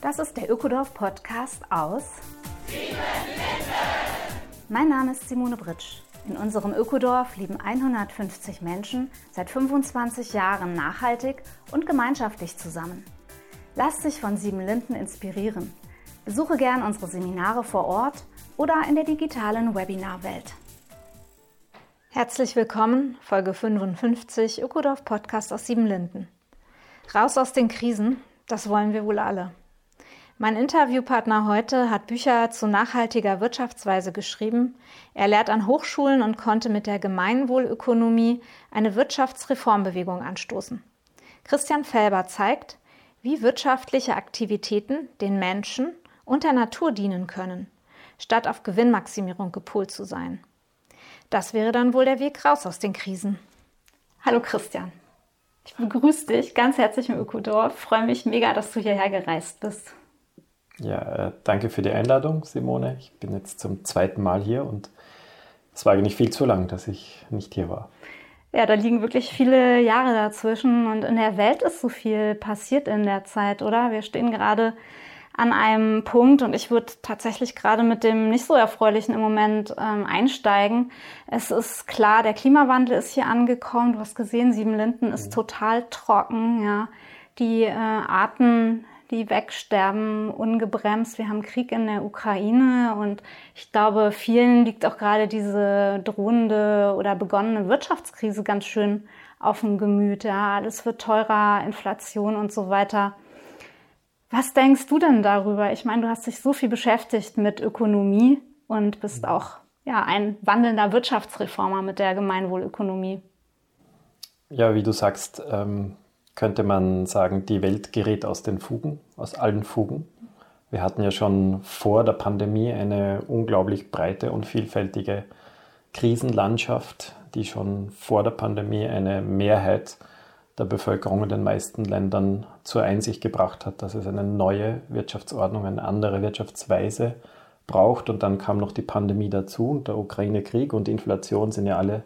Das ist der Ökodorf Podcast aus. Mein Name ist Simone Britsch. In unserem Ökodorf leben 150 Menschen seit 25 Jahren nachhaltig und gemeinschaftlich zusammen. Lasst sich von Sieben Linden inspirieren. Besuche gern unsere Seminare vor Ort oder in der digitalen Webinarwelt. Herzlich willkommen, Folge 55 Ökodorf Podcast aus Siebenlinden. Raus aus den Krisen, das wollen wir wohl alle. Mein Interviewpartner heute hat Bücher zu nachhaltiger Wirtschaftsweise geschrieben. Er lehrt an Hochschulen und konnte mit der Gemeinwohlökonomie eine Wirtschaftsreformbewegung anstoßen. Christian Felber zeigt, wie wirtschaftliche Aktivitäten den Menschen und der Natur dienen können, statt auf Gewinnmaximierung gepolt zu sein. Das wäre dann wohl der Weg raus aus den Krisen. Hallo Christian. Ich begrüße dich ganz herzlich im Ökodorf. Freue mich mega, dass du hierher gereist bist. Ja, äh, danke für die Einladung, Simone. Ich bin jetzt zum zweiten Mal hier und es war eigentlich viel zu lang, dass ich nicht hier war. Ja, da liegen wirklich viele Jahre dazwischen und in der Welt ist so viel passiert in der Zeit, oder? Wir stehen gerade an einem Punkt und ich würde tatsächlich gerade mit dem nicht so erfreulichen im Moment ähm, einsteigen. Es ist klar, der Klimawandel ist hier angekommen. Du hast gesehen, Siebenlinden ist mhm. total trocken. Ja, die äh, Arten die wegsterben, ungebremst. Wir haben Krieg in der Ukraine und ich glaube, vielen liegt auch gerade diese drohende oder begonnene Wirtschaftskrise ganz schön auf dem Gemüt. Ja, alles wird teurer, Inflation und so weiter. Was denkst du denn darüber? Ich meine, du hast dich so viel beschäftigt mit Ökonomie und bist auch ja, ein wandelnder Wirtschaftsreformer mit der Gemeinwohlökonomie. Ja, wie du sagst, ähm, könnte man sagen, die Welt gerät aus den Fugen, aus allen Fugen. Wir hatten ja schon vor der Pandemie eine unglaublich breite und vielfältige Krisenlandschaft, die schon vor der Pandemie eine Mehrheit der Bevölkerung in den meisten Ländern zur Einsicht gebracht hat, dass es eine neue Wirtschaftsordnung, eine andere Wirtschaftsweise braucht. Und dann kam noch die Pandemie dazu und der Ukraine-Krieg und die Inflation sind ja alle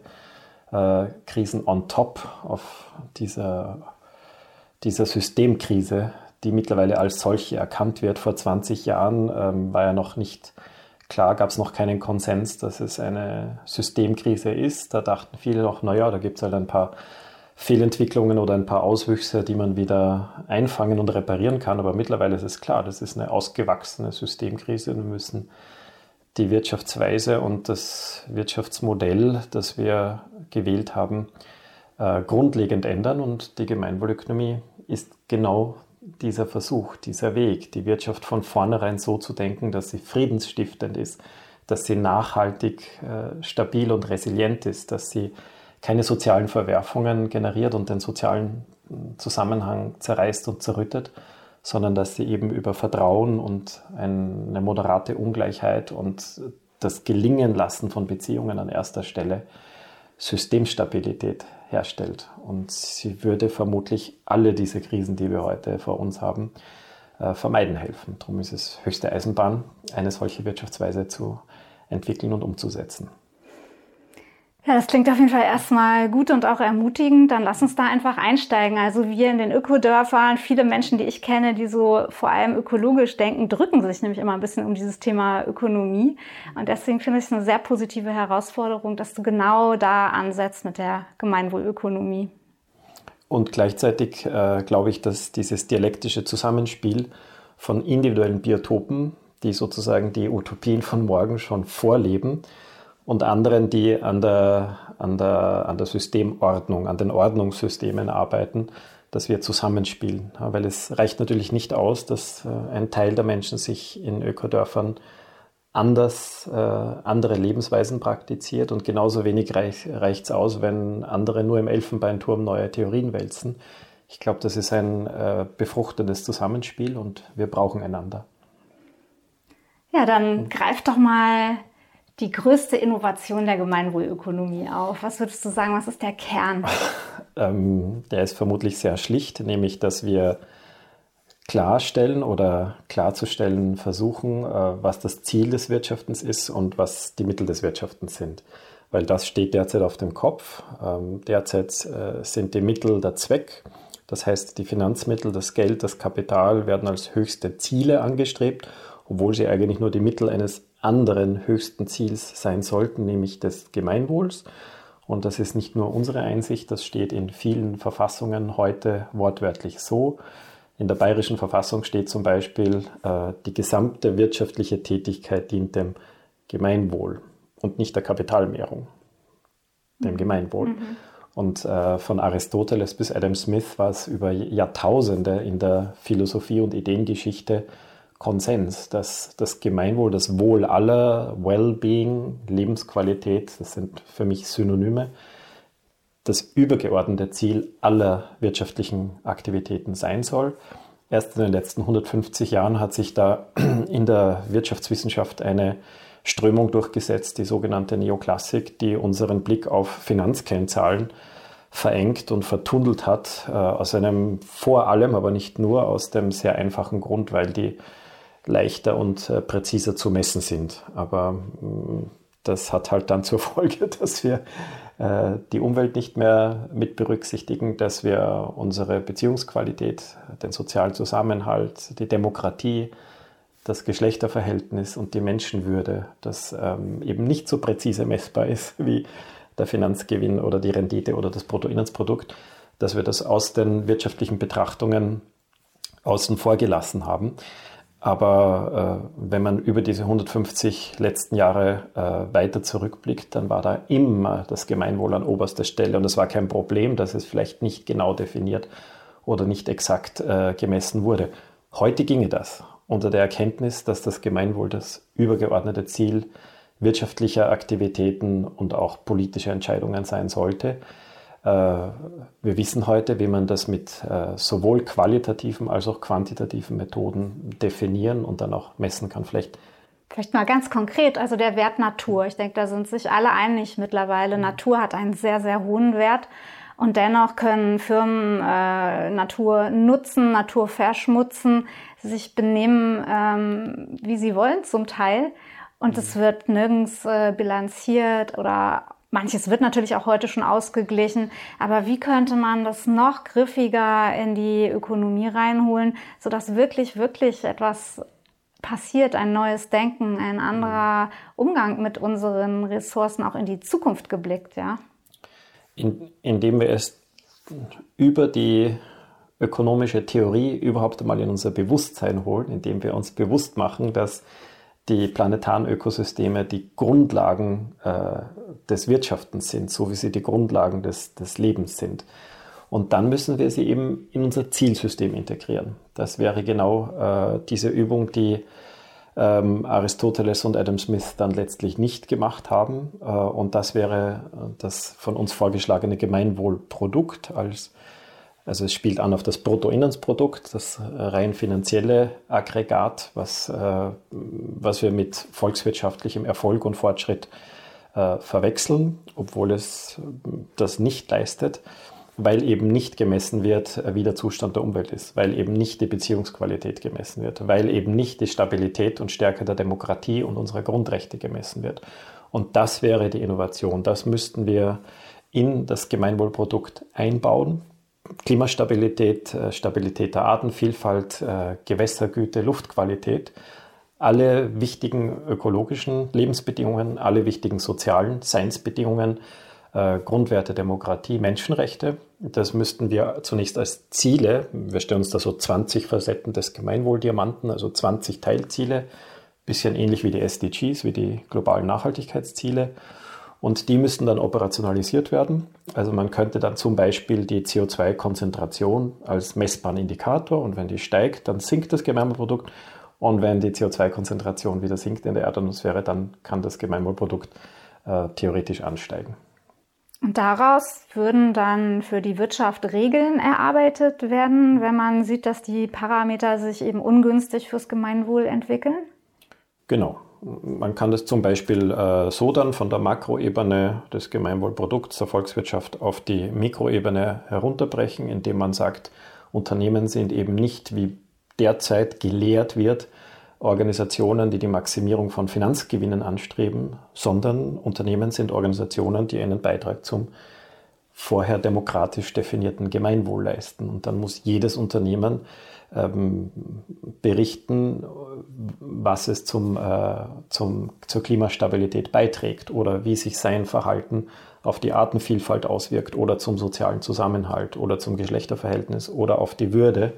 äh, Krisen on top auf dieser dieser Systemkrise, die mittlerweile als solche erkannt wird. Vor 20 Jahren ähm, war ja noch nicht klar, gab es noch keinen Konsens, dass es eine Systemkrise ist. Da dachten viele noch, naja, da gibt es halt ein paar Fehlentwicklungen oder ein paar Auswüchse, die man wieder einfangen und reparieren kann. Aber mittlerweile ist es klar, das ist eine ausgewachsene Systemkrise. Wir müssen die Wirtschaftsweise und das Wirtschaftsmodell, das wir gewählt haben, äh, grundlegend ändern und die Gemeinwohlökonomie ist genau dieser Versuch, dieser Weg, die Wirtschaft von vornherein so zu denken, dass sie friedensstiftend ist, dass sie nachhaltig, äh, stabil und resilient ist, dass sie keine sozialen Verwerfungen generiert und den sozialen hm, Zusammenhang zerreißt und zerrüttet, sondern dass sie eben über Vertrauen und eine moderate Ungleichheit und das Gelingen lassen von Beziehungen an erster Stelle Systemstabilität herstellt. Und sie würde vermutlich alle diese Krisen, die wir heute vor uns haben, äh, vermeiden helfen. Darum ist es höchste Eisenbahn, eine solche Wirtschaftsweise zu entwickeln und umzusetzen. Ja, das klingt auf jeden Fall erstmal gut und auch ermutigend. Dann lass uns da einfach einsteigen. Also wir in den Ökodörfern, viele Menschen, die ich kenne, die so vor allem ökologisch denken, drücken sich nämlich immer ein bisschen um dieses Thema Ökonomie. Und deswegen finde ich es eine sehr positive Herausforderung, dass du genau da ansetzt mit der Gemeinwohlökonomie. Und gleichzeitig äh, glaube ich, dass dieses dialektische Zusammenspiel von individuellen Biotopen, die sozusagen die Utopien von morgen schon vorleben, und anderen, die an der, an, der, an der Systemordnung, an den Ordnungssystemen arbeiten, dass wir zusammenspielen. Weil es reicht natürlich nicht aus, dass äh, ein Teil der Menschen sich in Ökodörfern anders, äh, andere Lebensweisen praktiziert und genauso wenig reich, reicht es aus, wenn andere nur im Elfenbeinturm neue Theorien wälzen. Ich glaube, das ist ein äh, befruchtendes Zusammenspiel und wir brauchen einander. Ja, dann greift doch mal die größte Innovation der Gemeinwohlökonomie auf? Was würdest du sagen, was ist der Kern? ähm, der ist vermutlich sehr schlicht, nämlich dass wir klarstellen oder klarzustellen versuchen, äh, was das Ziel des Wirtschaftens ist und was die Mittel des Wirtschaftens sind. Weil das steht derzeit auf dem Kopf. Ähm, derzeit äh, sind die Mittel der Zweck. Das heißt, die Finanzmittel, das Geld, das Kapital werden als höchste Ziele angestrebt, obwohl sie eigentlich nur die Mittel eines anderen höchsten Ziels sein sollten, nämlich des Gemeinwohls. Und das ist nicht nur unsere Einsicht, das steht in vielen Verfassungen heute wortwörtlich so. In der bayerischen Verfassung steht zum Beispiel, äh, die gesamte wirtschaftliche Tätigkeit dient dem Gemeinwohl und nicht der Kapitalmehrung, dem mhm. Gemeinwohl. Mhm. Und äh, von Aristoteles bis Adam Smith war es über Jahrtausende in der Philosophie und Ideengeschichte Konsens, dass das Gemeinwohl, das Wohl aller, Wellbeing, Lebensqualität, das sind für mich Synonyme, das übergeordnete Ziel aller wirtschaftlichen Aktivitäten sein soll. Erst in den letzten 150 Jahren hat sich da in der Wirtschaftswissenschaft eine Strömung durchgesetzt, die sogenannte Neoklassik, die unseren Blick auf Finanzkennzahlen verengt und vertunnelt hat, äh, aus einem vor allem, aber nicht nur aus dem sehr einfachen Grund, weil die leichter und äh, präziser zu messen sind. Aber mm, das hat halt dann zur Folge, dass wir äh, die Umwelt nicht mehr mit berücksichtigen, dass wir unsere Beziehungsqualität, den sozialen Zusammenhalt, die Demokratie, das Geschlechterverhältnis und die Menschenwürde, das ähm, eben nicht so präzise messbar ist wie der Finanzgewinn oder die Rendite oder das Bruttoinlandsprodukt, dass wir das aus den wirtschaftlichen Betrachtungen außen vor gelassen haben. Aber äh, wenn man über diese 150 letzten Jahre äh, weiter zurückblickt, dann war da immer das Gemeinwohl an oberster Stelle. Und es war kein Problem, dass es vielleicht nicht genau definiert oder nicht exakt äh, gemessen wurde. Heute ginge das unter der Erkenntnis, dass das Gemeinwohl das übergeordnete Ziel wirtschaftlicher Aktivitäten und auch politischer Entscheidungen sein sollte. Äh, wir wissen heute, wie man das mit äh, sowohl qualitativen als auch quantitativen Methoden definieren und dann auch messen kann. Vielleicht Vielleicht mal ganz konkret, also der Wert Natur. Ich denke, da sind sich alle einig mittlerweile. Mhm. Natur hat einen sehr, sehr hohen Wert. Und dennoch können Firmen äh, Natur nutzen, Natur verschmutzen, sich benehmen, ähm, wie sie wollen zum Teil. Und es mhm. wird nirgends äh, bilanziert oder Manches wird natürlich auch heute schon ausgeglichen, aber wie könnte man das noch griffiger in die Ökonomie reinholen, sodass wirklich, wirklich etwas passiert, ein neues Denken, ein anderer Umgang mit unseren Ressourcen auch in die Zukunft geblickt, ja? In, indem wir es über die ökonomische Theorie überhaupt einmal in unser Bewusstsein holen, indem wir uns bewusst machen, dass die planetaren Ökosysteme die Grundlagen äh, des Wirtschaftens sind, so wie sie die Grundlagen des, des Lebens sind. Und dann müssen wir sie eben in unser Zielsystem integrieren. Das wäre genau äh, diese Übung, die ähm, Aristoteles und Adam Smith dann letztlich nicht gemacht haben. Äh, und das wäre das von uns vorgeschlagene Gemeinwohlprodukt als also es spielt an auf das Bruttoinlandsprodukt, das rein finanzielle Aggregat, was, äh, was wir mit volkswirtschaftlichem Erfolg und Fortschritt äh, verwechseln, obwohl es das nicht leistet, weil eben nicht gemessen wird, wie der Zustand der Umwelt ist, weil eben nicht die Beziehungsqualität gemessen wird, weil eben nicht die Stabilität und Stärke der Demokratie und unserer Grundrechte gemessen wird. Und das wäre die Innovation. Das müssten wir in das Gemeinwohlprodukt einbauen Klimastabilität, äh, Stabilität der Artenvielfalt, äh, Gewässergüte, Luftqualität, alle wichtigen ökologischen Lebensbedingungen, alle wichtigen sozialen Seinsbedingungen, äh, Grundwerte Demokratie, Menschenrechte. Das müssten wir zunächst als Ziele, wir stellen uns da so 20 Facetten des Gemeinwohldiamanten, also 20 Teilziele, bisschen ähnlich wie die SDGs, wie die globalen Nachhaltigkeitsziele. Und die müssen dann operationalisiert werden. Also man könnte dann zum Beispiel die CO2-Konzentration als messbaren Indikator und wenn die steigt, dann sinkt das Gemeinwohlprodukt. Und wenn die CO2-Konzentration wieder sinkt in der Erdatmosphäre, dann kann das Gemeinwohlprodukt äh, theoretisch ansteigen. Und daraus würden dann für die Wirtschaft Regeln erarbeitet werden, wenn man sieht, dass die Parameter sich eben ungünstig fürs Gemeinwohl entwickeln? Genau. Man kann das zum Beispiel äh, so dann von der Makroebene des Gemeinwohlprodukts der Volkswirtschaft auf die Mikroebene herunterbrechen, indem man sagt, Unternehmen sind eben nicht, wie derzeit gelehrt wird, Organisationen, die die Maximierung von Finanzgewinnen anstreben, sondern Unternehmen sind Organisationen, die einen Beitrag zum vorher demokratisch definierten Gemeinwohl leisten. Und dann muss jedes Unternehmen ähm, berichten, was es zum, äh, zum, zur Klimastabilität beiträgt oder wie sich sein Verhalten auf die Artenvielfalt auswirkt oder zum sozialen Zusammenhalt oder zum Geschlechterverhältnis oder auf die Würde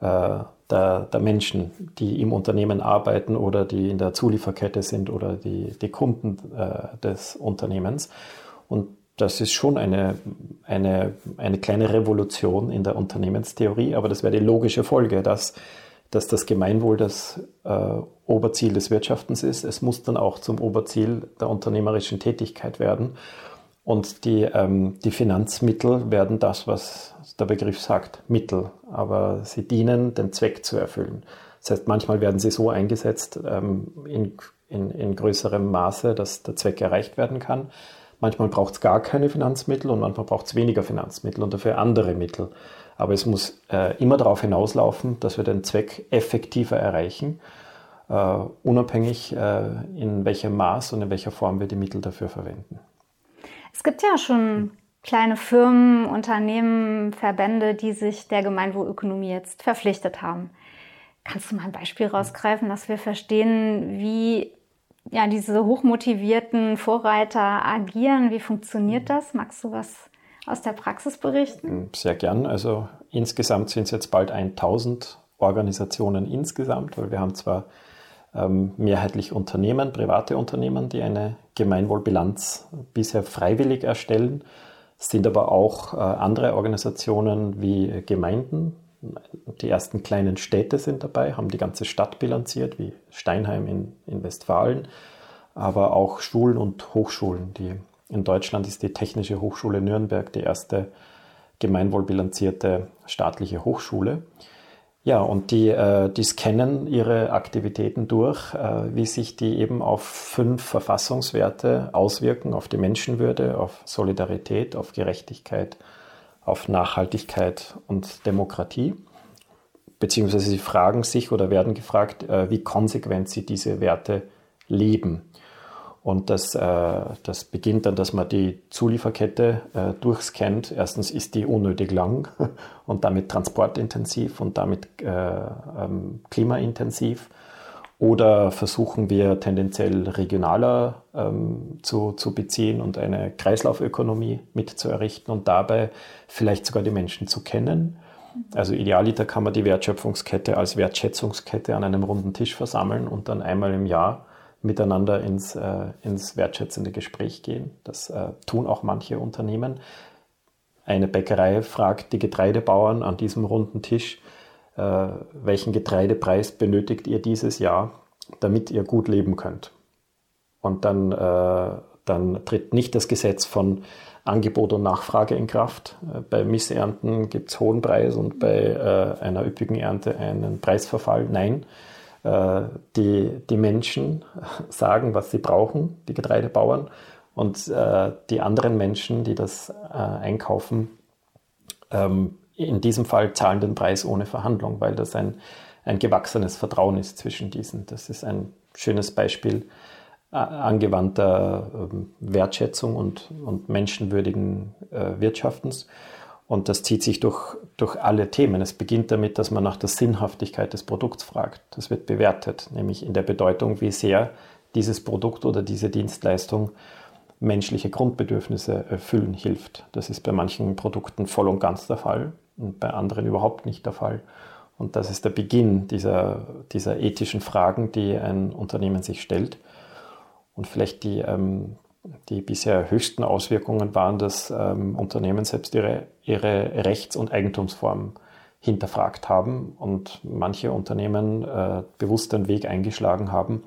äh, der, der, Menschen, die im Unternehmen arbeiten oder die in der Zulieferkette sind oder die, die Kunden äh, des Unternehmens. Und das ist schon eine, eine, eine kleine Revolution in der Unternehmenstheorie, aber das wäre die logische Folge, dass, dass das Gemeinwohl das äh, Oberziel des Wirtschaftens ist. Es muss dann auch zum Oberziel der unternehmerischen Tätigkeit werden. Und die, ähm, die Finanzmittel werden das, was der Begriff sagt, Mittel, aber sie dienen, den Zweck zu erfüllen. Das heißt, manchmal werden sie so eingesetzt ähm, in, in, in größerem Maße, dass der Zweck erreicht werden kann. Manchmal braucht es gar keine Finanzmittel und manchmal braucht es weniger Finanzmittel und dafür andere Mittel. Aber es muss äh, immer darauf hinauslaufen, dass wir den Zweck effektiver erreichen, äh, unabhängig äh, in welchem Maß und in welcher Form wir die Mittel dafür verwenden. Es gibt ja schon kleine Firmen, Unternehmen, Verbände, die sich der Gemeinwohlökonomie jetzt verpflichtet haben. Kannst du mal ein Beispiel rausgreifen, dass wir verstehen, wie ja, diese hochmotivierten Vorreiter agieren? Wie funktioniert das? Magst du was aus der Praxis berichten? Sehr gern. Also insgesamt sind es jetzt bald 1000 Organisationen insgesamt, weil wir haben zwar ähm, mehrheitlich Unternehmen, private Unternehmen, die eine Gemeinwohlbilanz bisher freiwillig erstellen. Es sind aber auch äh, andere Organisationen wie Gemeinden. Die ersten kleinen Städte sind dabei, haben die ganze Stadt bilanziert, wie Steinheim in, in Westfalen, aber auch Schulen und Hochschulen. Die, in Deutschland ist die Technische Hochschule Nürnberg die erste gemeinwohlbilanzierte staatliche Hochschule. Ja, und die, äh, die scannen ihre Aktivitäten durch, äh, wie sich die eben auf fünf Verfassungswerte auswirken, auf die Menschenwürde, auf Solidarität, auf Gerechtigkeit, auf Nachhaltigkeit und Demokratie. Beziehungsweise sie fragen sich oder werden gefragt, äh, wie konsequent sie diese Werte leben. Und das, äh, das beginnt dann, dass man die Zulieferkette äh, durchscannt. Erstens ist die unnötig lang und damit transportintensiv und damit äh, ähm, klimaintensiv. Oder versuchen wir tendenziell regionaler ähm, zu, zu beziehen und eine Kreislaufökonomie mitzuerrichten und dabei vielleicht sogar die Menschen zu kennen. Also idealiter kann man die Wertschöpfungskette als Wertschätzungskette an einem runden Tisch versammeln und dann einmal im Jahr miteinander ins, äh, ins wertschätzende Gespräch gehen. Das äh, tun auch manche Unternehmen. Eine Bäckerei fragt die Getreidebauern an diesem runden Tisch, welchen Getreidepreis benötigt ihr dieses Jahr, damit ihr gut leben könnt. Und dann, äh, dann tritt nicht das Gesetz von Angebot und Nachfrage in Kraft. Äh, bei Missernten gibt es hohen Preis und bei äh, einer üppigen Ernte einen Preisverfall. Nein, äh, die, die Menschen sagen, was sie brauchen, die Getreidebauern, und äh, die anderen Menschen, die das äh, einkaufen, ähm, in diesem Fall zahlen den Preis ohne Verhandlung, weil das ein, ein gewachsenes Vertrauen ist zwischen diesen. Das ist ein schönes Beispiel angewandter ähm, Wertschätzung und, und menschenwürdigen Wirtschaftens. Und das zieht sich durch, durch alle Themen. Es beginnt damit, dass man nach der Sinnhaftigkeit des Produkts fragt. Das wird bewertet, nämlich in der Bedeutung, wie sehr dieses Produkt oder diese Dienstleistung menschliche Grundbedürfnisse erfüllen hilft. Das ist bei manchen Produkten voll und ganz der Fall und bei anderen überhaupt nicht der Fall. Und das ist der Beginn dieser, dieser ethischen Fragen, die ein Unternehmen sich stellt. Und vielleicht die, ähm, die bisher höchsten Auswirkungen waren, dass ähm, Unternehmen selbst ihre, ihre Rechts- und Eigentumsform hinterfragt haben und manche Unternehmen äh, bewusst den Weg eingeschlagen haben,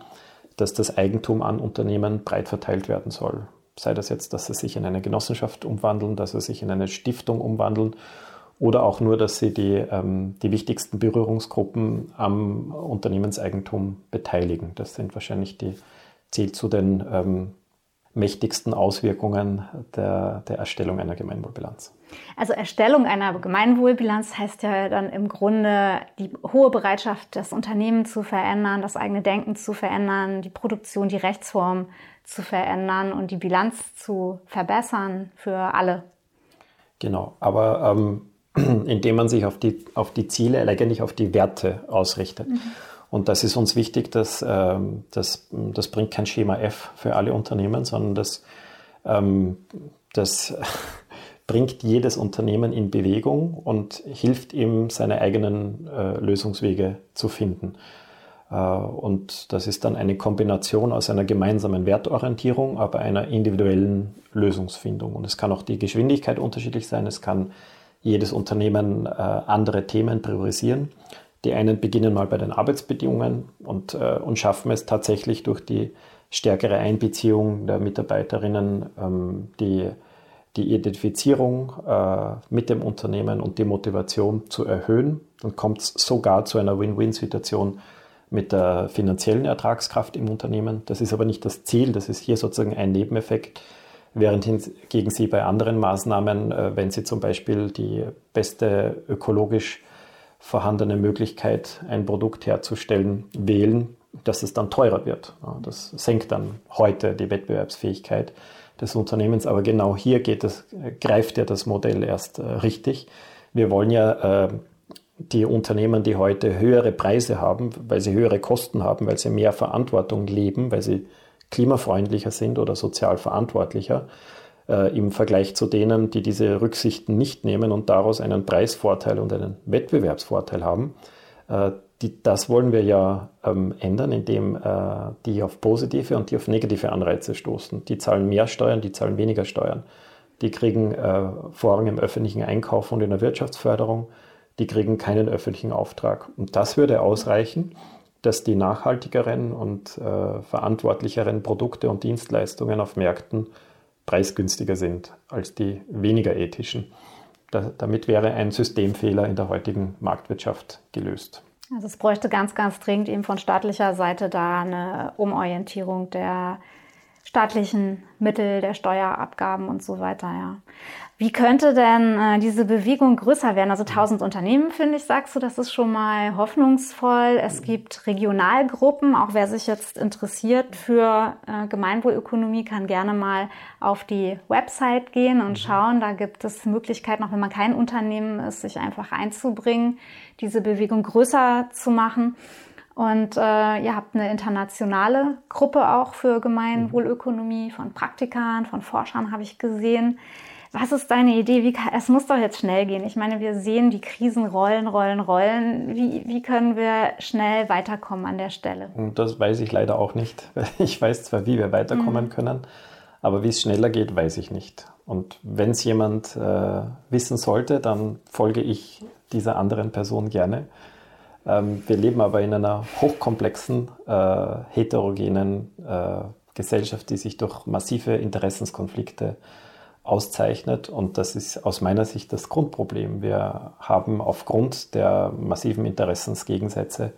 dass das Eigentum an Unternehmen breit verteilt werden soll. Sei das jetzt, dass sie sich in eine Genossenschaft umwandeln, dass sie sich in eine Stiftung umwandeln oder auch nur, dass sie die, ähm, die wichtigsten Berührungsgruppen am Unternehmenseigentum beteiligen. Das sind wahrscheinlich die, zählt zu den ähm, mächtigsten Auswirkungen der, der Erstellung einer Gemeinwohlbilanz? Also Erstellung einer Gemeinwohlbilanz heißt ja dann im Grunde die hohe Bereitschaft, das Unternehmen zu verändern, das eigene Denken zu verändern, die Produktion, die Rechtsform zu verändern und die Bilanz zu verbessern für alle. Genau, aber ähm, indem man sich auf die, auf die Ziele, eigentlich auf die Werte ausrichtet. Mhm. Und das ist uns wichtig, dass ähm, das, das bringt kein Schema F für alle Unternehmen, sondern das, ähm, das bringt jedes Unternehmen in Bewegung und hilft ihm, seine eigenen äh, Lösungswege zu finden. Äh, und das ist dann eine Kombination aus einer gemeinsamen Wertorientierung, aber einer individuellen Lösungsfindung. Und es kann auch die Geschwindigkeit unterschiedlich sein. Es kann jedes Unternehmen äh, andere Themen priorisieren. Die einen beginnen mal bei den Arbeitsbedingungen und, äh, und schaffen es tatsächlich durch die stärkere Einbeziehung der Mitarbeiterinnen, ähm, die, die Identifizierung äh, mit dem Unternehmen und die Motivation zu erhöhen. Dann kommt es sogar zu einer Win-Win-Situation mit der finanziellen Ertragskraft im Unternehmen. Das ist aber nicht das Ziel, das ist hier sozusagen ein Nebeneffekt, während hingegen Sie bei anderen Maßnahmen, äh, wenn Sie zum Beispiel die beste ökologisch vorhandene Möglichkeit, ein Produkt herzustellen, wählen, dass es dann teurer wird. Das senkt dann heute die Wettbewerbsfähigkeit des Unternehmens, aber genau hier es, greift ja das Modell erst äh, richtig. Wir wollen ja äh, die Unternehmen, die heute höhere Preise haben, weil sie höhere Kosten haben, weil sie mehr Verantwortung leben, weil sie klimafreundlicher sind oder sozial verantwortlicher, äh, im Vergleich zu denen, die diese Rücksichten nicht nehmen und daraus einen Preisvorteil und einen Wettbewerbsvorteil haben. Äh, die, das wollen wir ja ähm, ändern, indem äh, die auf positive und die auf negative Anreize stoßen. Die zahlen mehr Steuern, die zahlen weniger Steuern. Die kriegen äh, Vorrang im öffentlichen Einkauf und in der Wirtschaftsförderung. Die kriegen keinen öffentlichen Auftrag. Und das würde ausreichen, dass die nachhaltigeren und äh, verantwortlicheren Produkte und Dienstleistungen auf Märkten preisgünstiger sind als die weniger ethischen. Da, damit wäre ein Systemfehler in der heutigen Marktwirtschaft gelöst. Also es bräuchte ganz, ganz dringend eben von staatlicher Seite da eine Umorientierung der staatlichen Mittel, der Steuerabgaben und so weiter, ja. Wie könnte denn äh, diese Bewegung größer werden? Also 1000 Unternehmen, finde ich, sagst du, das ist schon mal hoffnungsvoll. Es gibt Regionalgruppen. Auch wer sich jetzt interessiert für äh, Gemeinwohlökonomie, kann gerne mal auf die Website gehen und mhm. schauen. Da gibt es Möglichkeiten, auch wenn man kein Unternehmen ist, sich einfach einzubringen, diese Bewegung größer zu machen. Und äh, ihr habt eine internationale Gruppe auch für Gemeinwohlökonomie von Praktikern, von Forschern, habe ich gesehen. Was ist deine Idee? Wie kann, es muss doch jetzt schnell gehen. Ich meine, wir sehen die Krisen rollen, rollen, rollen. Wie, wie können wir schnell weiterkommen an der Stelle? Und das weiß ich leider auch nicht. Ich weiß zwar, wie wir weiterkommen mhm. können, aber wie es schneller geht, weiß ich nicht. Und wenn es jemand äh, wissen sollte, dann folge ich dieser anderen Person gerne. Ähm, wir leben aber in einer hochkomplexen, äh, heterogenen äh, Gesellschaft, die sich durch massive Interessenskonflikte auszeichnet. Und das ist aus meiner Sicht das Grundproblem. Wir haben aufgrund der massiven Interessensgegensätze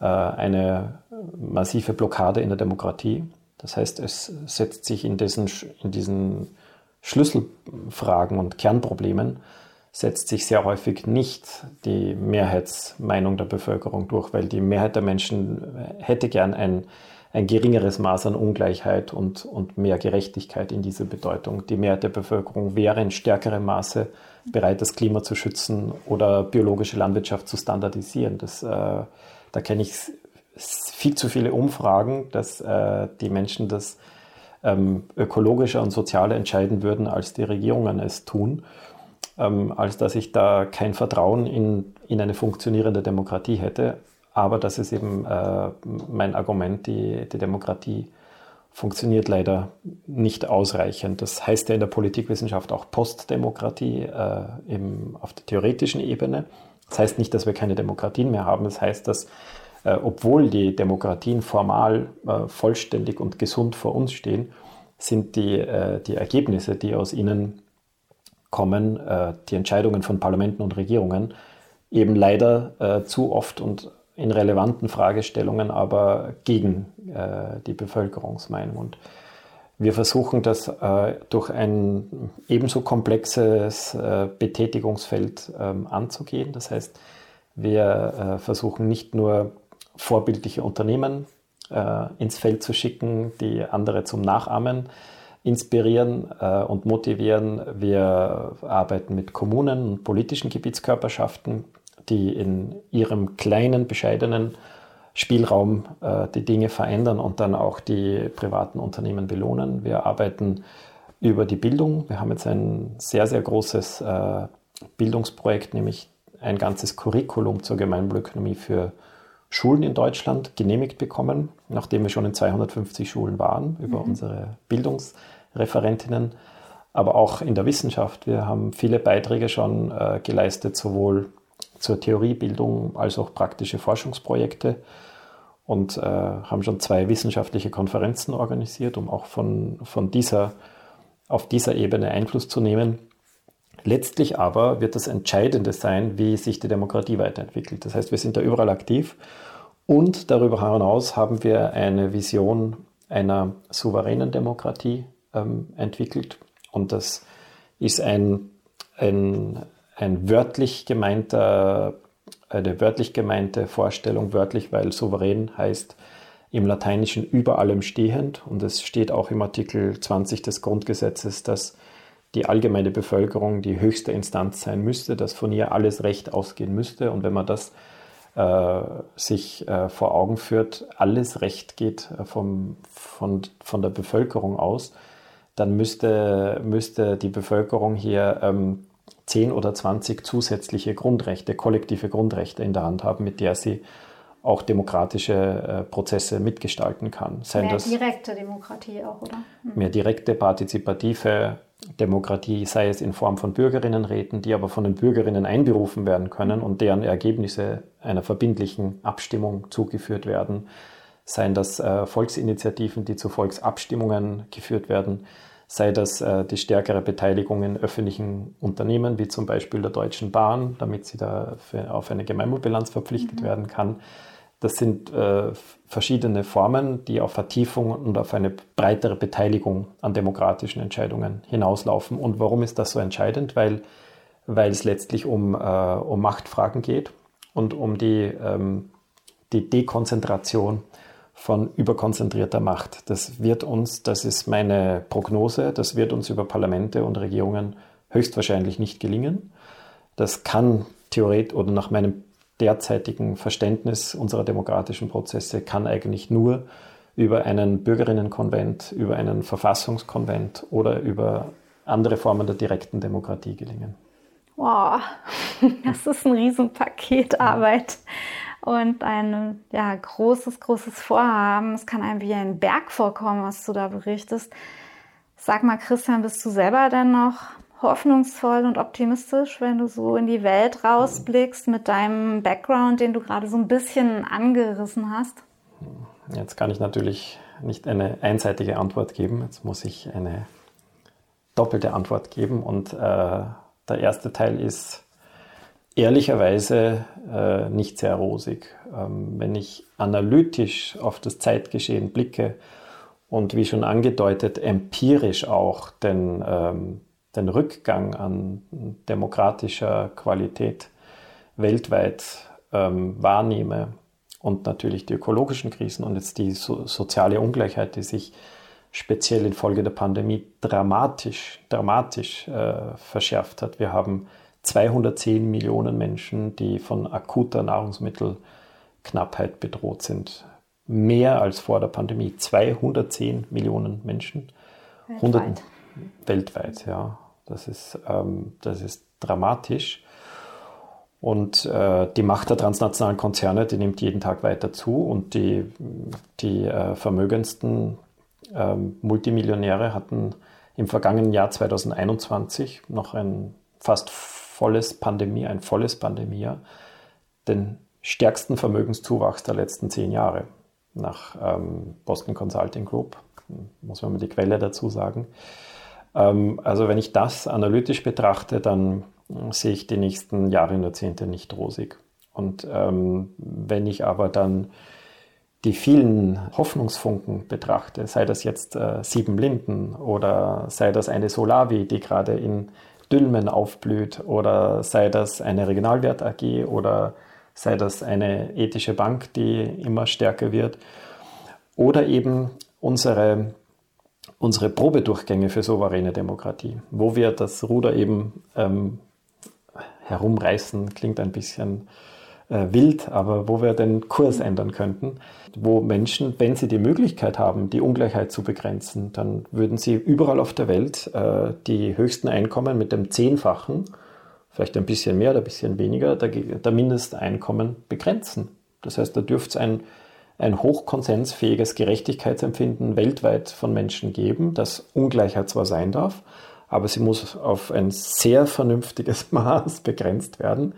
äh, eine massive Blockade in der Demokratie. Das heißt, es setzt sich in diesen, in diesen Schlüsselfragen und Kernproblemen setzt sich sehr häufig nicht die Mehrheitsmeinung der Bevölkerung durch, weil die Mehrheit der Menschen hätte gern ein ein geringeres Maß an Ungleichheit und, und mehr Gerechtigkeit in dieser Bedeutung. Die Mehrheit der Bevölkerung wäre in stärkerem Maße bereit, das Klima zu schützen oder biologische Landwirtschaft zu standardisieren. Das, äh, da kenne ich viel zu viele Umfragen, dass äh, die Menschen das ähm, ökologischer und sozialer entscheiden würden, als die Regierungen es tun, ähm, als dass ich da kein Vertrauen in, in eine funktionierende Demokratie hätte. Aber das ist eben äh, mein Argument, die, die Demokratie funktioniert leider nicht ausreichend. Das heißt ja in der Politikwissenschaft auch Postdemokratie äh, eben auf der theoretischen Ebene. Das heißt nicht, dass wir keine Demokratien mehr haben. Das heißt, dass äh, obwohl die Demokratien formal äh, vollständig und gesund vor uns stehen, sind die, äh, die Ergebnisse, die aus ihnen kommen, äh, die Entscheidungen von Parlamenten und Regierungen, eben leider äh, zu oft und in relevanten Fragestellungen, aber gegen äh, die Bevölkerungsmeinung. Und wir versuchen das äh, durch ein ebenso komplexes äh, Betätigungsfeld ähm, anzugehen. Das heißt, wir äh, versuchen nicht nur vorbildliche Unternehmen äh, ins Feld zu schicken, die andere zum Nachahmen inspirieren äh, und motivieren. Wir arbeiten mit Kommunen und politischen Gebietskörperschaften, die in ihrem kleinen, bescheidenen Spielraum äh, die Dinge verändern und dann auch die privaten Unternehmen belohnen. Wir arbeiten über die Bildung. Wir haben jetzt ein sehr, sehr großes äh, Bildungsprojekt, nämlich ein ganzes Curriculum zur Gemeinwohlökonomie für Schulen in Deutschland genehmigt bekommen, nachdem wir schon in 250 Schulen waren, über mhm. unsere Bildungsreferentinnen, aber auch in der Wissenschaft. Wir haben viele Beiträge schon äh, geleistet, sowohl zur Theoriebildung als auch praktische Forschungsprojekte und äh, haben schon zwei wissenschaftliche Konferenzen organisiert, um auch von, von dieser, auf dieser Ebene Einfluss zu nehmen. Letztlich aber wird das Entscheidende sein, wie sich die Demokratie weiterentwickelt. Das heißt, wir sind da überall aktiv und darüber hinaus haben wir eine Vision einer souveränen Demokratie ähm, entwickelt. Und das ist ein, ein, ein wörtlich gemeinter, eine wörtlich gemeinte Vorstellung, wörtlich, weil souverän heißt im Lateinischen über allem stehend. Und es steht auch im Artikel 20 des Grundgesetzes, dass die allgemeine Bevölkerung die höchste Instanz sein müsste, dass von ihr alles Recht ausgehen müsste. Und wenn man das äh, sich äh, vor Augen führt, alles Recht geht äh, vom, von, von der Bevölkerung aus, dann müsste, müsste die Bevölkerung hier ähm, 10 oder 20 zusätzliche Grundrechte, kollektive Grundrechte in der Hand haben, mit der sie auch demokratische äh, Prozesse mitgestalten kann. Seien mehr direkte Demokratie auch, oder? Mhm. Mehr direkte, partizipative Demokratie, sei es in Form von Bürgerinnenräten, die aber von den Bürgerinnen einberufen werden können und deren Ergebnisse einer verbindlichen Abstimmung zugeführt werden, seien das äh, Volksinitiativen, die zu Volksabstimmungen geführt werden, sei das äh, die stärkere Beteiligung in öffentlichen Unternehmen, wie zum Beispiel der Deutschen Bahn, damit sie da für, auf eine Gemeinwohlbilanz verpflichtet mhm. werden kann, das sind äh, verschiedene Formen, die auf Vertiefung und auf eine breitere Beteiligung an demokratischen Entscheidungen hinauslaufen. Und warum ist das so entscheidend? Weil, weil es letztlich um, äh, um Machtfragen geht und um die, ähm, die Dekonzentration von überkonzentrierter Macht. Das wird uns, das ist meine Prognose, das wird uns über Parlamente und Regierungen höchstwahrscheinlich nicht gelingen. Das kann theoretisch oder nach meinem derzeitigen Verständnis unserer demokratischen Prozesse kann eigentlich nur über einen Bürgerinnenkonvent, über einen Verfassungskonvent oder über andere Formen der direkten Demokratie gelingen. Wow, das ist ein Riesenpaket Arbeit und ein ja, großes, großes Vorhaben. Es kann einem wie ein Berg vorkommen, was du da berichtest. Sag mal, Christian, bist du selber denn noch hoffnungsvoll und optimistisch, wenn du so in die Welt rausblickst mit deinem Background, den du gerade so ein bisschen angerissen hast? Jetzt kann ich natürlich nicht eine einseitige Antwort geben. Jetzt muss ich eine doppelte Antwort geben. Und äh, der erste Teil ist ehrlicherweise äh, nicht sehr rosig. Ähm, wenn ich analytisch auf das Zeitgeschehen blicke und wie schon angedeutet, empirisch auch den ähm, den Rückgang an demokratischer Qualität weltweit ähm, wahrnehme und natürlich die ökologischen Krisen und jetzt die so, soziale Ungleichheit, die sich speziell infolge der Pandemie dramatisch, dramatisch äh, verschärft hat. Wir haben 210 Millionen Menschen, die von akuter Nahrungsmittelknappheit bedroht sind. Mehr als vor der Pandemie. 210 Millionen Menschen. Weltweit. 100, weltweit, ja. Das ist, ähm, das ist dramatisch. Und äh, die Macht der transnationalen Konzerne, die nimmt jeden Tag weiter zu und die, die äh, vermögendsten äh, Multimillionäre hatten im vergangenen Jahr 2021 noch ein fast volles Pandemie, ein volles Pandemiejahr, den stärksten Vermögenszuwachs der letzten zehn Jahre nach ähm, Boston Consulting Group, muss man mal die Quelle dazu sagen. Ähm, also wenn ich das analytisch betrachte, dann äh, sehe ich die nächsten Jahre und Jahrzehnte nicht rosig. Und ähm, wenn ich aber dann die vielen Hoffnungsfunken betrachte, sei das jetzt äh, Sieben Linden oder sei das eine Solavi, die gerade in Dülmen aufblüht oder sei das eine Regionalwert AG oder sei das eine ethische Bank, die immer stärker wird oder eben unsere unsere Probedurchgänge für souveräne Demokratie, wo wir das Ruder eben ähm, herumreißen, klingt ein bisschen äh, wild, aber wo wir den Kurs ändern könnten, wo Menschen, wenn sie die Möglichkeit haben, die Ungleichheit zu begrenzen, dann würden sie überall auf der Welt äh, die höchsten Einkommen mit dem Zehnfachen, vielleicht ein bisschen mehr oder ein bisschen weniger, der, der Mindesteinkommen begrenzen. Das heißt, da dürfte es ein, ein hochkonsensfähiges Gerechtigkeitsempfinden weltweit von Menschen geben, das Ungleichheit zwar sein darf, aber sie muss auf ein sehr vernünftiges Maß begrenzt werden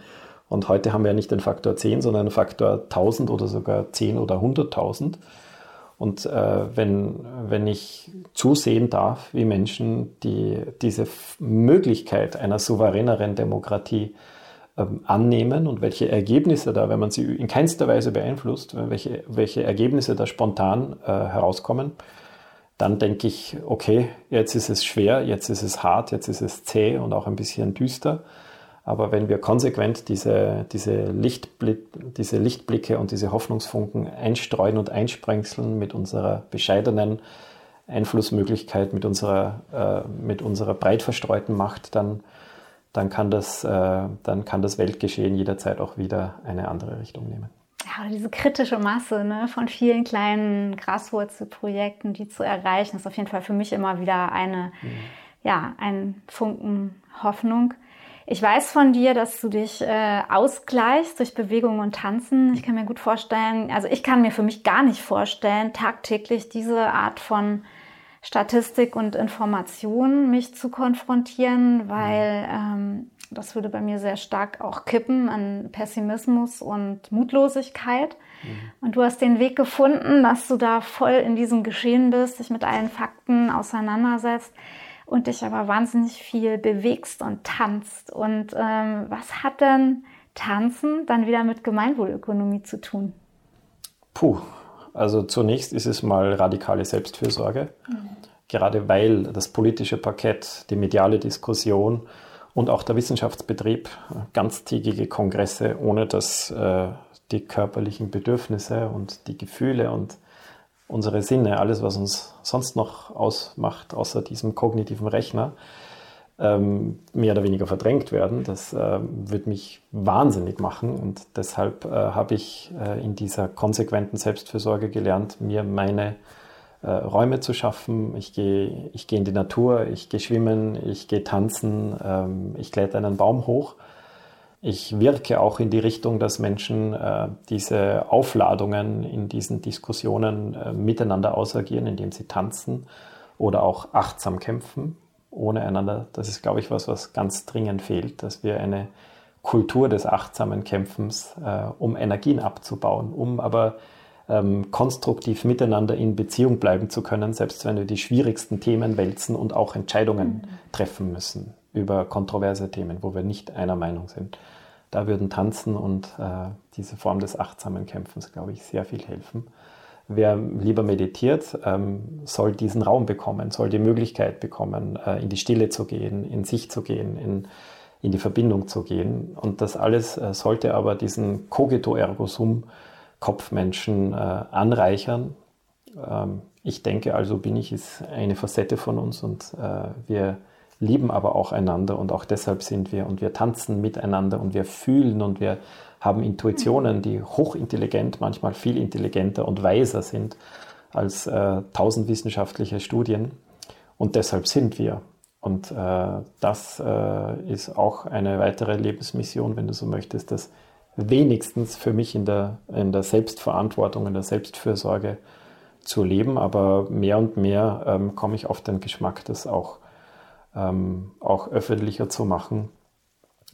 und heute haben wir ja nicht den Faktor 10, sondern einen Faktor 1000 oder sogar 10 oder 100.000. Und äh, wenn, wenn ich zusehen darf, wie Menschen die, diese Möglichkeit einer souveräneren Demokratie ähm, annehmen und welche Ergebnisse da, wenn man sie in keinster Weise beeinflusst, welche, welche Ergebnisse da spontan äh, herauskommen, dann denke ich, okay, jetzt ist es schwer, jetzt ist es hart, jetzt ist es zäh und auch ein bisschen düster. Aber wenn wir konsequent diese, diese, Lichtblick, diese Lichtblicke und diese Hoffnungsfunken einstreuen und einsprengseln mit unserer bescheidenen Einflussmöglichkeit, mit unserer, äh, mit unserer breit verstreuten Macht, dann, dann, kann das, äh, dann kann das Weltgeschehen jederzeit auch wieder eine andere Richtung nehmen. Ja, diese kritische Masse ne, von vielen kleinen Graswurzelprojekten, die zu erreichen, ist auf jeden Fall für mich immer wieder eine, mhm. ja, ein Funken Hoffnung. Ich weiß von dir, dass du dich äh, ausgleichst durch Bewegung und Tanzen. Ich kann mir gut vorstellen, also ich kann mir für mich gar nicht vorstellen, tagtäglich diese Art von Statistik und Information mich zu konfrontieren, weil ähm, das würde bei mir sehr stark auch kippen an Pessimismus und Mutlosigkeit. Mhm. Und du hast den Weg gefunden, dass du da voll in diesem Geschehen bist, dich mit allen Fakten auseinandersetzt und dich aber wahnsinnig viel bewegst und tanzt. Und ähm, was hat denn Tanzen dann wieder mit Gemeinwohlökonomie zu tun? Puh, also zunächst ist es mal radikale Selbstfürsorge, mhm. gerade weil das politische Parkett, die mediale Diskussion und auch der Wissenschaftsbetrieb ganztägige Kongresse, ohne dass äh, die körperlichen Bedürfnisse und die Gefühle und unsere Sinne, alles, was uns sonst noch ausmacht, außer diesem kognitiven Rechner, ähm, mehr oder weniger verdrängt werden. Das äh, wird mich wahnsinnig machen und deshalb äh, habe ich äh, in dieser konsequenten Selbstfürsorge gelernt, mir meine äh, Räume zu schaffen. Ich gehe ich geh in die Natur, ich gehe schwimmen, ich gehe tanzen, ähm, ich kletter einen Baum hoch ich wirke auch in die Richtung, dass Menschen äh, diese Aufladungen in diesen Diskussionen äh, miteinander ausagieren, indem sie tanzen oder auch achtsam kämpfen, ohne einander. Das ist, glaube ich, was, was ganz dringend fehlt, dass wir eine Kultur des achtsamen Kämpfens, äh, um Energien abzubauen, um aber ähm, konstruktiv miteinander in Beziehung bleiben zu können, selbst wenn wir die schwierigsten Themen wälzen und auch Entscheidungen mhm. treffen müssen über kontroverse Themen, wo wir nicht einer Meinung sind. Da würden Tanzen und äh, diese Form des achtsamen Kämpfens, glaube ich, sehr viel helfen. Wer lieber meditiert, ähm, soll diesen Raum bekommen, soll die Möglichkeit bekommen, äh, in die Stille zu gehen, in sich zu gehen, in, in die Verbindung zu gehen. Und das alles äh, sollte aber diesen Cogito ergo sum Kopfmenschen äh, anreichern. Ähm, ich denke also, bin ich ist eine Facette von uns und äh, wir lieben aber auch einander und auch deshalb sind wir und wir tanzen miteinander und wir fühlen und wir haben Intuitionen, die hochintelligent, manchmal viel intelligenter und weiser sind als äh, tausend wissenschaftliche Studien. Und deshalb sind wir. Und äh, das äh, ist auch eine weitere Lebensmission, wenn du so möchtest, das wenigstens für mich in der, in der Selbstverantwortung, in der Selbstfürsorge zu leben. Aber mehr und mehr ähm, komme ich auf den Geschmack, das auch ähm, auch öffentlicher zu machen,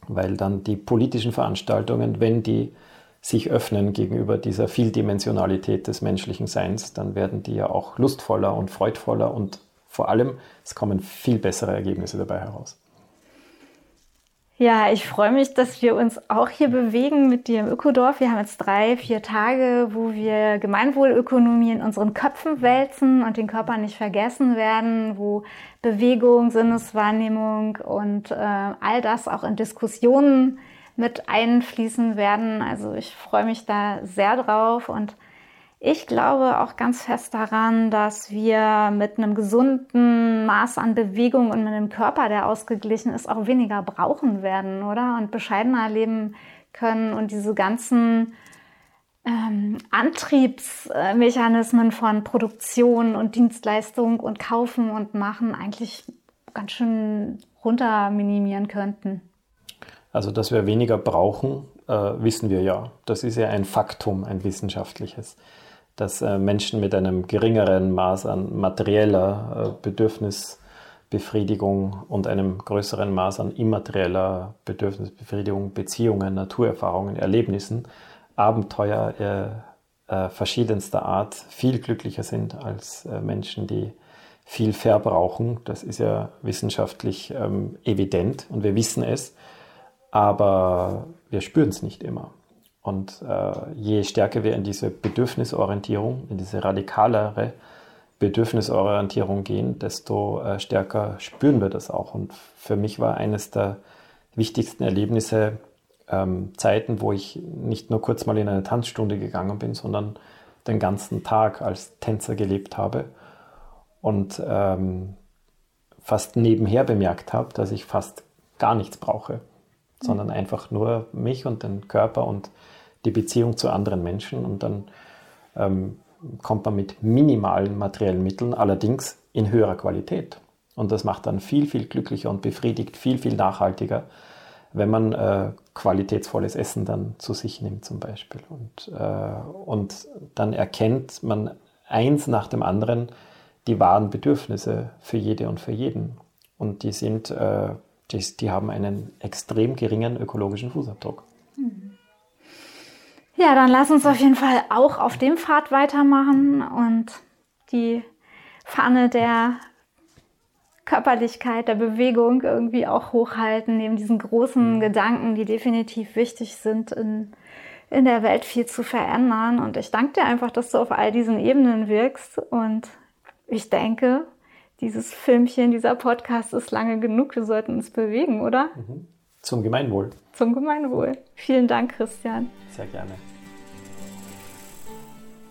weil dann die politischen Veranstaltungen, wenn die sich öffnen gegenüber dieser Vieldimensionalität des menschlichen Seins, dann werden die ja auch lustvoller und freudvoller und vor allem, es kommen viel bessere Ergebnisse dabei heraus. Ja, ich freue mich, dass wir uns auch hier bewegen mit dir im Ökodorf. Wir haben jetzt drei, vier Tage, wo wir Gemeinwohlökonomie in unseren Köpfen wälzen und den Körper nicht vergessen werden, wo Bewegung, Sinneswahrnehmung und äh, all das auch in Diskussionen mit einfließen werden. Also ich freue mich da sehr drauf und Ich glaube auch ganz fest daran, dass wir mit einem gesunden Maß an Bewegung und mit einem Körper, der ausgeglichen ist, auch weniger brauchen werden, oder? Und bescheidener leben können und diese ganzen ähm, Antriebsmechanismen von Produktion und Dienstleistung und Kaufen und Machen eigentlich ganz schön runter minimieren könnten. Also, dass wir weniger brauchen, äh, wissen wir ja. Das ist ja ein Faktum, ein wissenschaftliches, dass äh, Menschen mit einem geringeren Maß an materieller äh, Bedürfnisbefriedigung und einem größeren Maß an immaterieller Bedürfnisbefriedigung, Beziehungen, Naturerfahrungen, Erlebnissen, Abenteuer äh, verschiedenster Art viel glücklicher sind als Menschen, die viel verbrauchen. Das ist ja wissenschaftlich ähm, evident und wir wissen es aber wir spüren es nicht immer. Und äh, je stärker wir in diese Bedürfnisorientierung, in diese radikalere Bedürfnisorientierung gehen, desto äh, stärker spüren wir das auch. Und für mich war eines der wichtigsten Erlebnisse ähm, Zeiten, wo ich nicht nur kurz mal in eine Tanzstunde gegangen bin, sondern den ganzen Tag als Tänzer gelebt habe und ähm, fast nebenher bemerkt habe, dass ich fast gar nichts brauche sondern einfach nur mich und den Körper und die Beziehung zu anderen Menschen. Und dann ähm, kommt man mit minimalen materiellen Mitteln, allerdings in höherer Qualität. Und das macht dann viel, viel glücklicher und befriedigt, viel, viel nachhaltiger, wenn man äh, qualitätsvolles Essen dann zu sich nimmt zum Beispiel. Und, äh, und dann erkennt man eins nach dem anderen die wahren Bedürfnisse für jede und für jeden. Und die sind äh, die, die haben einen extrem geringen ökologischen Fußabdruck. Ja, dann lass uns auf jeden Fall auch auf dem Pfad weitermachen und die Pfanne der Körperlichkeit, der Bewegung irgendwie auch hochhalten, neben diesen großen mhm. Gedanken, die definitiv wichtig sind, in, in der Welt viel zu verändern. Und ich danke dir einfach, dass du auf all diesen Ebenen wirkst. Und ich denke, dieses Filmchen, dieser Podcast ist lange genug. Wir sollten uns bewegen, oder? Mhm. Zum Gemeinwohl. Zum Gemeinwohl. Vielen Dank, Christian. Sehr gerne.